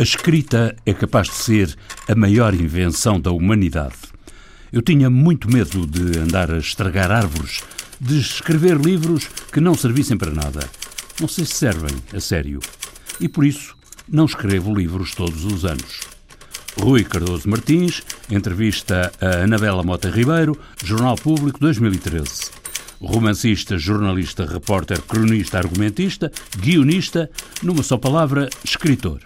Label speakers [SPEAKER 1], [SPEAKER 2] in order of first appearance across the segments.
[SPEAKER 1] A escrita é capaz de ser a maior invenção da humanidade. Eu tinha muito medo de andar a estragar árvores, de escrever livros que não servissem para nada. Não sei se servem, a sério. E por isso não escrevo livros todos os anos. Rui Cardoso Martins, entrevista a Anabela Mota Ribeiro, Jornal Público 2013. Romancista, jornalista, repórter, cronista, argumentista, guionista, numa só palavra, escritor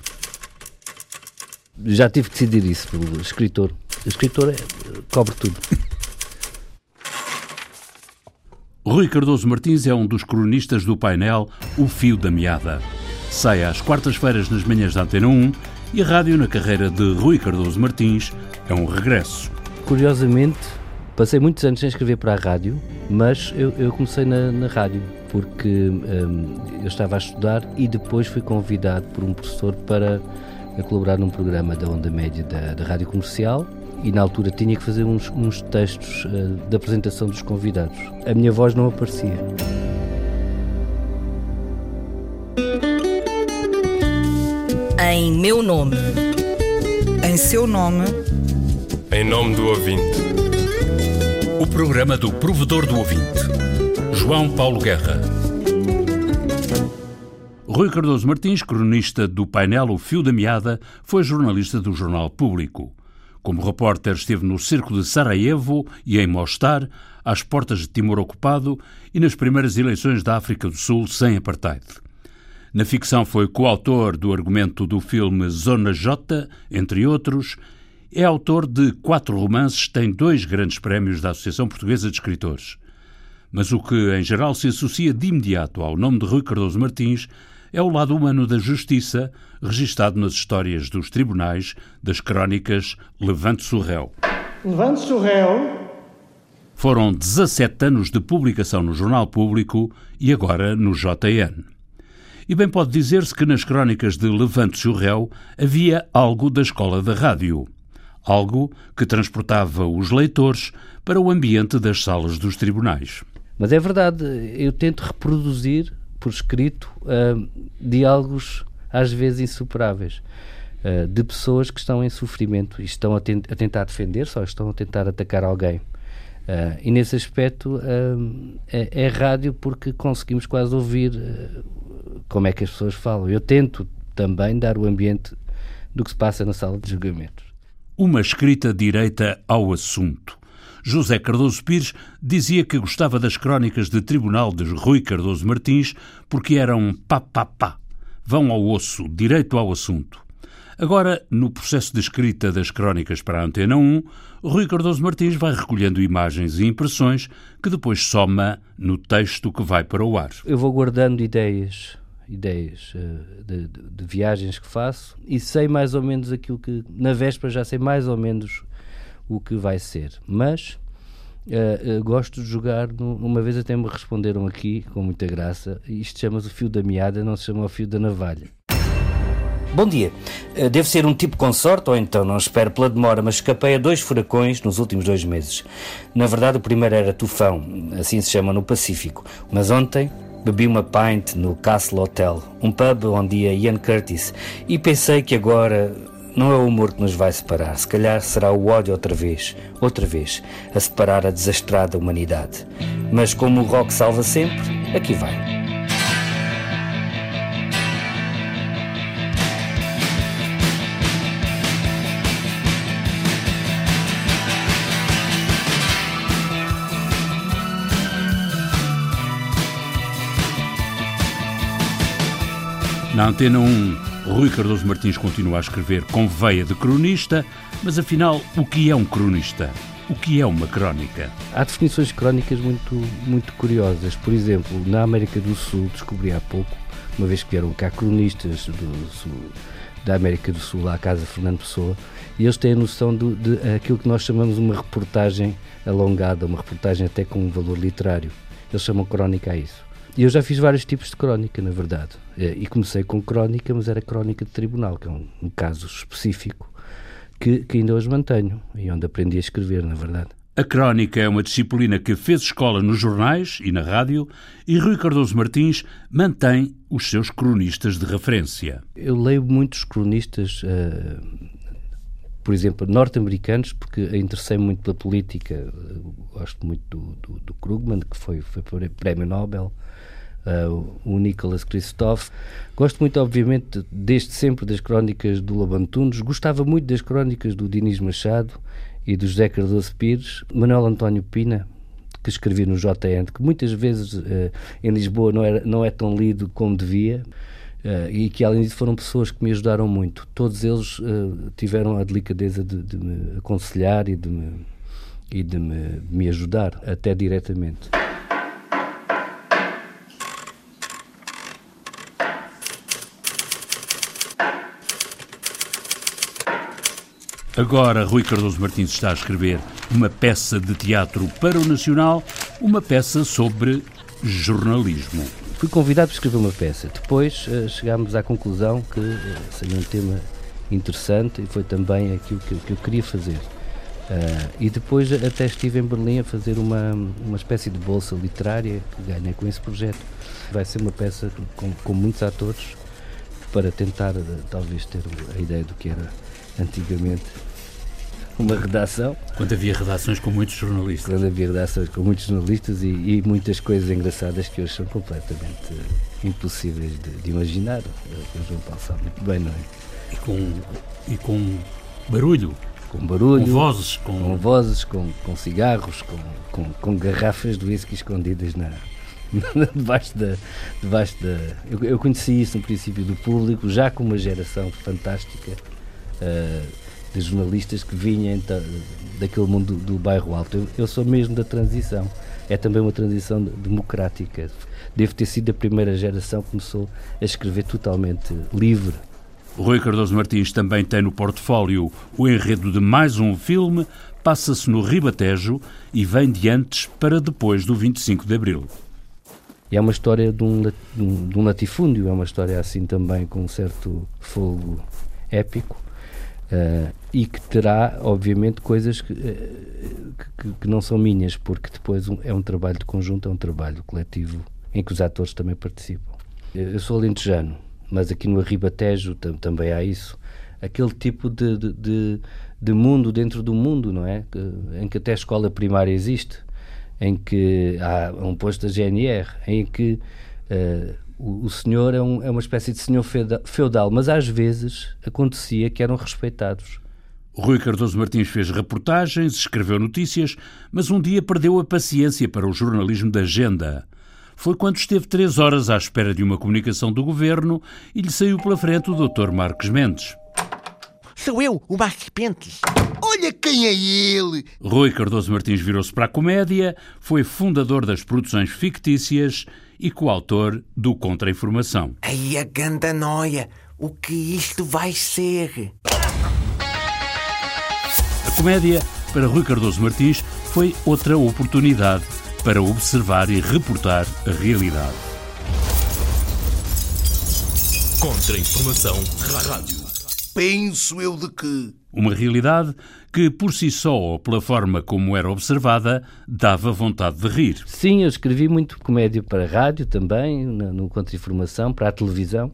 [SPEAKER 2] já tive que decidir isso pelo escritor. O escritor é, cobre tudo.
[SPEAKER 1] Rui Cardoso Martins é um dos cronistas do painel O Fio da Meada. Sai às quartas-feiras nas manhãs da Antena 1 e a rádio na carreira de Rui Cardoso Martins é um regresso.
[SPEAKER 2] Curiosamente, passei muitos anos sem escrever para a rádio, mas eu, eu comecei na, na, rádio porque hum, eu estava a estudar e depois fui convidado por um professor para a colaborar num programa da onda média da, da rádio comercial e na altura tinha que fazer uns, uns textos uh, de apresentação dos convidados. A minha voz não aparecia.
[SPEAKER 3] Em meu nome.
[SPEAKER 4] Em seu nome.
[SPEAKER 5] Em nome do ouvinte.
[SPEAKER 1] O programa do provedor do ouvinte. João Paulo Guerra. Rui Cardoso Martins, cronista do painel O Fio da Meada, foi jornalista do Jornal Público. Como repórter, esteve no cerco de Sarajevo e em Mostar, às portas de Timor ocupado e nas primeiras eleições da África do Sul sem apartheid. Na ficção foi coautor do argumento do filme Zona J, entre outros. É autor de quatro romances, tem dois grandes prémios da Associação Portuguesa de Escritores. Mas o que, em geral, se associa de imediato ao nome de Rui Cardoso Martins é o lado humano da justiça, registado nas histórias dos tribunais das crónicas Levante-se o réu.
[SPEAKER 6] Levante-se o réu.
[SPEAKER 1] Foram 17 anos de publicação no Jornal Público e agora no JN. E bem pode dizer-se que nas crónicas de Levante-se o réu havia algo da escola da rádio. Algo que transportava os leitores para o ambiente das salas dos tribunais.
[SPEAKER 2] Mas é verdade, eu tento reproduzir por escrito uh, diálogos às vezes insuperáveis uh, de pessoas que estão em sofrimento e estão a, ten a tentar defender-se ou estão a tentar atacar alguém. Uh, e nesse aspecto é, é, rádio porque conseguimos quase ouvir como é que as pessoas falam. Eu tento também dar o ambiente do que se passa na sala de julgamentos.
[SPEAKER 1] Uma escrita direita ao assunto José Cardoso Pires dizia que gostava das crónicas de tribunal de Rui Cardoso Martins porque eram pá-pá-pá, vão ao osso, direito ao assunto. Agora, no processo de escrita das crónicas para a Antena 1, Rui Cardoso Martins vai recolhendo imagens e impressões que depois soma no texto que vai para o ar.
[SPEAKER 2] Eu vou guardando ideias, ideias uh, de, de, de, viagens que faço e sei mais ou menos aquilo que, na véspera, já sei mais ou menos o que vai ser. Mas uh, uh, gosto de jogar. No, uma vez até me responderam aqui, com muita graça, isto chama-se o fio da meada, não se chama o fio da navalha.
[SPEAKER 7] Bom dia. Eh, devo ser um tipo com sorte ou então não espero pela demora, mas escapei a dois furacões nos últimos dois meses. Na verdade, o primeiro era tufão, assim se chama no Pacífico. Mas ontem bebi uma pint no Castle Hotel, um pub onde ia Ian Curtis, e pensei que agora não é o humor que nos vai separar, se calhar será o ódio outra vez, outra vez, a separar a desastrada humanidade. Mas como o rock salva sempre, aqui vai.
[SPEAKER 1] Na Antena 1, Rui Cardoso Martins continua a escrever com veia de cronista, mas afinal, o que é um cronista? O que é uma crónica?
[SPEAKER 2] Há definições crónicas muito, muito curiosas. Por exemplo, na América do Sul, descobri há pouco, uma vez que vieram cá cronistas do Sul, da América do Sul à Casa Fernando Pessoa, e eles têm a noção de, de aquilo que nós chamamos uma reportagem alongada, uma reportagem até com um valor literário. Eles chamam crónica a isso. E eu já fiz vários tipos de crónica, na verdade. Eh, e comecei com crónica, mas era crónica de tribunal, que é um, um caso específico que, que, ainda hoje mantenho e onde aprendi a escrever, na verdade.
[SPEAKER 1] A crónica é uma disciplina que fez escola nos jornais e na rádio e Rui Cardoso Martins mantém os seus cronistas de referência.
[SPEAKER 2] Eu leio muitos cronistas, uh, por exemplo, norte-americanos, porque interessei muito pela política. gosto muito do, do, do, Krugman, que foi, foi prémio Nobel. Uh, o Nicholas Christoph. Gosto muito, obviamente, desde sempre das crónicas do Labantunes. Gostava muito das crónicas do Dinis Machado e do José Cardoso Pires, Manuel António Pina, que escrevi no JN, que muitas vezes uh, em Lisboa não, era, não é tão lido como devia. Uh, e que além disso foram pessoas que me ajudaram muito. Todos eles uh, tiveram a delicadeza de, de, me aconselhar e de me, e de me, me ajudar, até diretamente.
[SPEAKER 1] Agora, Rui Cardoso Martins está a escrever uma peça de teatro para o Nacional, uma peça sobre jornalismo.
[SPEAKER 2] Fui convidado para escrever uma peça. Depois uh, chegámos à conclusão que uh, seria um tema interessante e foi também aquilo que, que eu queria fazer. Uh, e depois até estive em Berlim a fazer uma, uma espécie de bolsa literária que ganhei com esse projeto. Vai ser uma peça com, com muitos atores para tentar talvez ter a ideia do que era antigamente uma redação.
[SPEAKER 1] Quando havia redações com muitos jornalistas.
[SPEAKER 2] Quando havia redações com muitos jornalistas e, e muitas coisas engraçadas que hoje são completamente impossíveis de, de imaginar. O João Paulo sabe muito bem, não é?
[SPEAKER 1] E com, e com barulho.
[SPEAKER 2] Com barulho.
[SPEAKER 1] Com vozes.
[SPEAKER 2] Com, com vozes, com, com cigarros, com, com, com garrafas de whisky escondidas na, debaixo da. Debaixo da eu, eu conheci isso no princípio do público, já com uma geração fantástica uh, de jornalistas que vinham daquele mundo do, do bairro alto. Eu, eu, sou mesmo da transição. É também uma transição democrática. Devo ter sido a primeira geração que começou a escrever totalmente livre.
[SPEAKER 1] O Rui Cardoso Martins também tem no portfólio o enredo de mais um filme, passa-se no Ribatejo e vem de antes para depois do 25 de Abril.
[SPEAKER 2] é uma história de um, de um latifúndio, é uma história assim também com um certo fogo épico. Uh, e que terá, obviamente, coisas que, uh, que, que, não são minhas, porque depois é um trabalho de conjunto, é um trabalho coletivo em que os atores também participam. Eu sou alentejano, mas aqui no Arribatejo tam, também há isso. Aquele tipo de, de, de, de, mundo dentro do mundo, não é? Em que até a escola primária existe, em que há um posto da GNR, em que uh, o, o senhor é, um, é, uma espécie de senhor feudal, mas às vezes acontecia que eram respeitados.
[SPEAKER 1] Rui Cardoso Martins fez reportagens, escreveu notícias, mas um dia perdeu a paciência para o jornalismo da agenda. Foi quando esteve três horas à espera de uma comunicação do governo e lhe saiu pela frente o Dr. Marcos Mendes.
[SPEAKER 8] Sou eu, o Marcos Pentes. Olha quem é ele!
[SPEAKER 1] Rui Cardoso Martins virou-se para a comédia, foi fundador das produções fictícias e coautor do Contra-Informação.
[SPEAKER 8] Ai, a ganda noia! O que isto vai ser?
[SPEAKER 1] A comédia, para Rui Cardoso Martins, foi outra oportunidade para observar e reportar a realidade.
[SPEAKER 9] Contra-Informação Rádio.
[SPEAKER 8] Penso eu de que.
[SPEAKER 1] Uma realidade que, por si só ou pela forma como era observada, dava vontade de rir.
[SPEAKER 2] Sim, eu escrevi muito comédia para a rádio também, no Contra-Informação, para a televisão.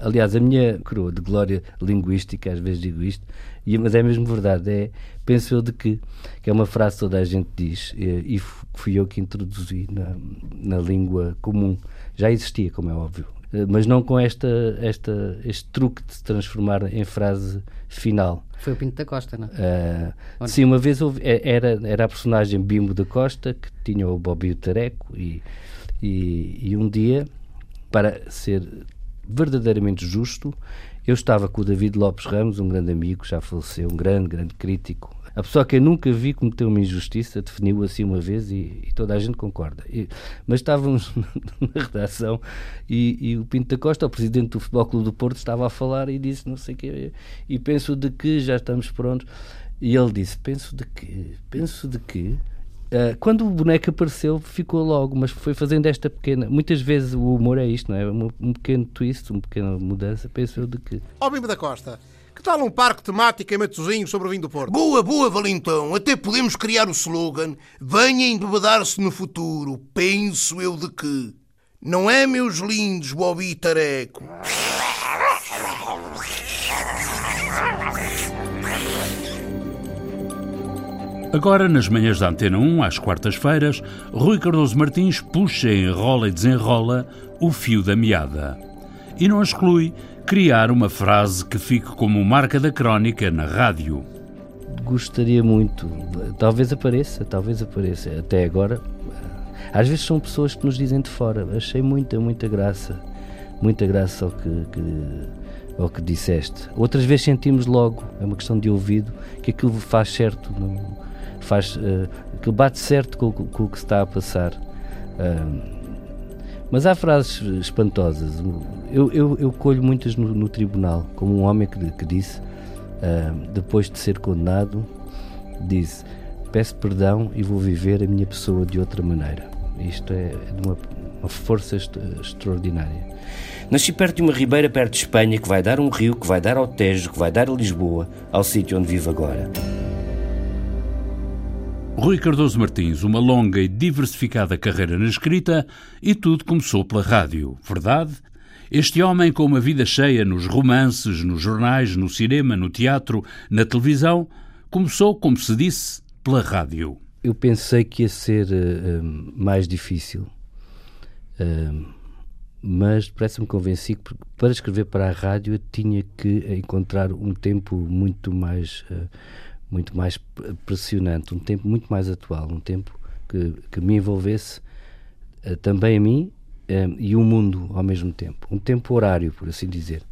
[SPEAKER 2] Aliás, a minha coroa de glória linguística, às vezes digo isto, mas é mesmo verdade, é, penso eu de que, que é uma frase que toda a gente diz, e, fui eu que introduzi na, na língua comum. Já existia, como é óbvio, mas não com esta, esta, este truque de se transformar em frase final.
[SPEAKER 10] Foi o Pinto da Costa, não?
[SPEAKER 2] Uh, sim, uma vez houve, é, era, era a personagem Bimbo da Costa que tinha o Bobby Tareco e, e, e um dia, para ser verdadeiramente justo, eu estava com o David Lopes Ramos, um grande amigo, já faleceu, um grande, grande crítico, a pessoa que eu nunca vi cometeu uma injustiça definiu assim uma vez e, e toda a gente concorda. E, mas estávamos na redação e, e, o Pinto da Costa, o presidente do Futebol Clube do Porto, estava a falar e disse não sei o quê. E penso de que já estamos prontos. E ele disse: Penso de que? Penso de que? Uh, quando o boneco apareceu, ficou logo, mas foi fazendo esta pequena. Muitas vezes o humor é isto, não é? Um, pequeno twist, uma pequena mudança. Penso eu de que.
[SPEAKER 11] Ó, Bimbo da Costa,
[SPEAKER 10] Que tal um parque temático em Matosinhos sobre o vinho do Porto?
[SPEAKER 8] Boa, boa, Valentão. Até podemos criar o slogan Venha embebedar-se no futuro. Penso eu de que. Não é, meus lindos Bobby e Tareco?
[SPEAKER 1] Agora, nas manhãs da Antena 1, às quartas-feiras, Rui Cardoso Martins puxa, enrola e desenrola o fio da meada. E não exclui criar uma frase que fique como marca da crónica na rádio.
[SPEAKER 2] Gostaria muito, talvez apareça, talvez apareça. Até agora, às vezes são pessoas que nos dizem de fora. Achei muita, muita graça, muita graça ao que, que ao que disseste. Outras vezes sentimos logo, é uma questão de ouvido, que aquilo faz certo, faz, uh, bate certo com, com, com, o que se está a passar. Uh, mas há frases espantosas. Eu, eu, eu colho muitas no, no, tribunal, como um homem que, que disse, uh, depois de ser condenado, disse: Peço perdão e vou viver a minha pessoa de outra maneira. Isto é de uma, uma força extraordinária.
[SPEAKER 7] Nasci perto de uma ribeira perto de Espanha que vai dar um rio, que vai dar ao Tejo, que vai dar a Lisboa, ao sítio onde vivo agora.
[SPEAKER 1] Rui Cardoso Martins, uma longa e diversificada carreira na escrita e tudo começou pela rádio, verdade? Este homem com uma vida cheia nos romances, nos jornais, no cinema, no teatro, na televisão, começou, como se disse, pela rádio.
[SPEAKER 2] Eu pensei que ia ser uh, mais difícil. Uh, mas parece-me convenci que para escrever para a rádio eu tinha que encontrar um tempo muito mais uh, muito mais pressionante, um tempo muito mais atual, um tempo que, que me envolvesse uh, também a mim uh, e o mundo ao mesmo tempo, um tempo horário, por assim dizer,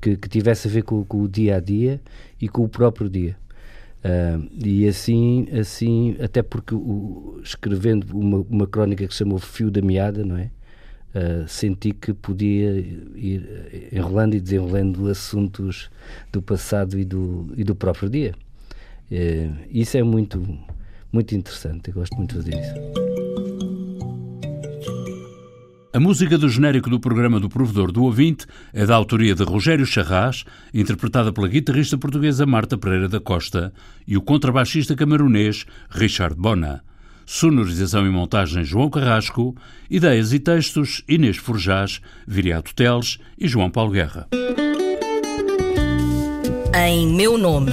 [SPEAKER 2] que, que tivesse a ver com, com, o dia a dia e com o próprio dia. e assim, assim, até porque o, escrevendo uma, uma crónica que se chamou Fio da Meada, não é? Uh, senti que podia ir enrolando e desenrolando assuntos do passado e do, e do próprio dia. Uh, isso é muito, muito interessante, eu gosto muito de fazer isso.
[SPEAKER 1] A música do genérico do programa do Provedor do Ouvinte é da autoria de Rogério Charras, interpretada pela guitarrista portuguesa Marta Pereira da Costa e o contrabaixista camerunês Richard Bona. Sonorização e montagem João Carrasco. Ideias e textos Inês Forjás, Viriato Teles e João Paulo Guerra.
[SPEAKER 3] Em meu nome.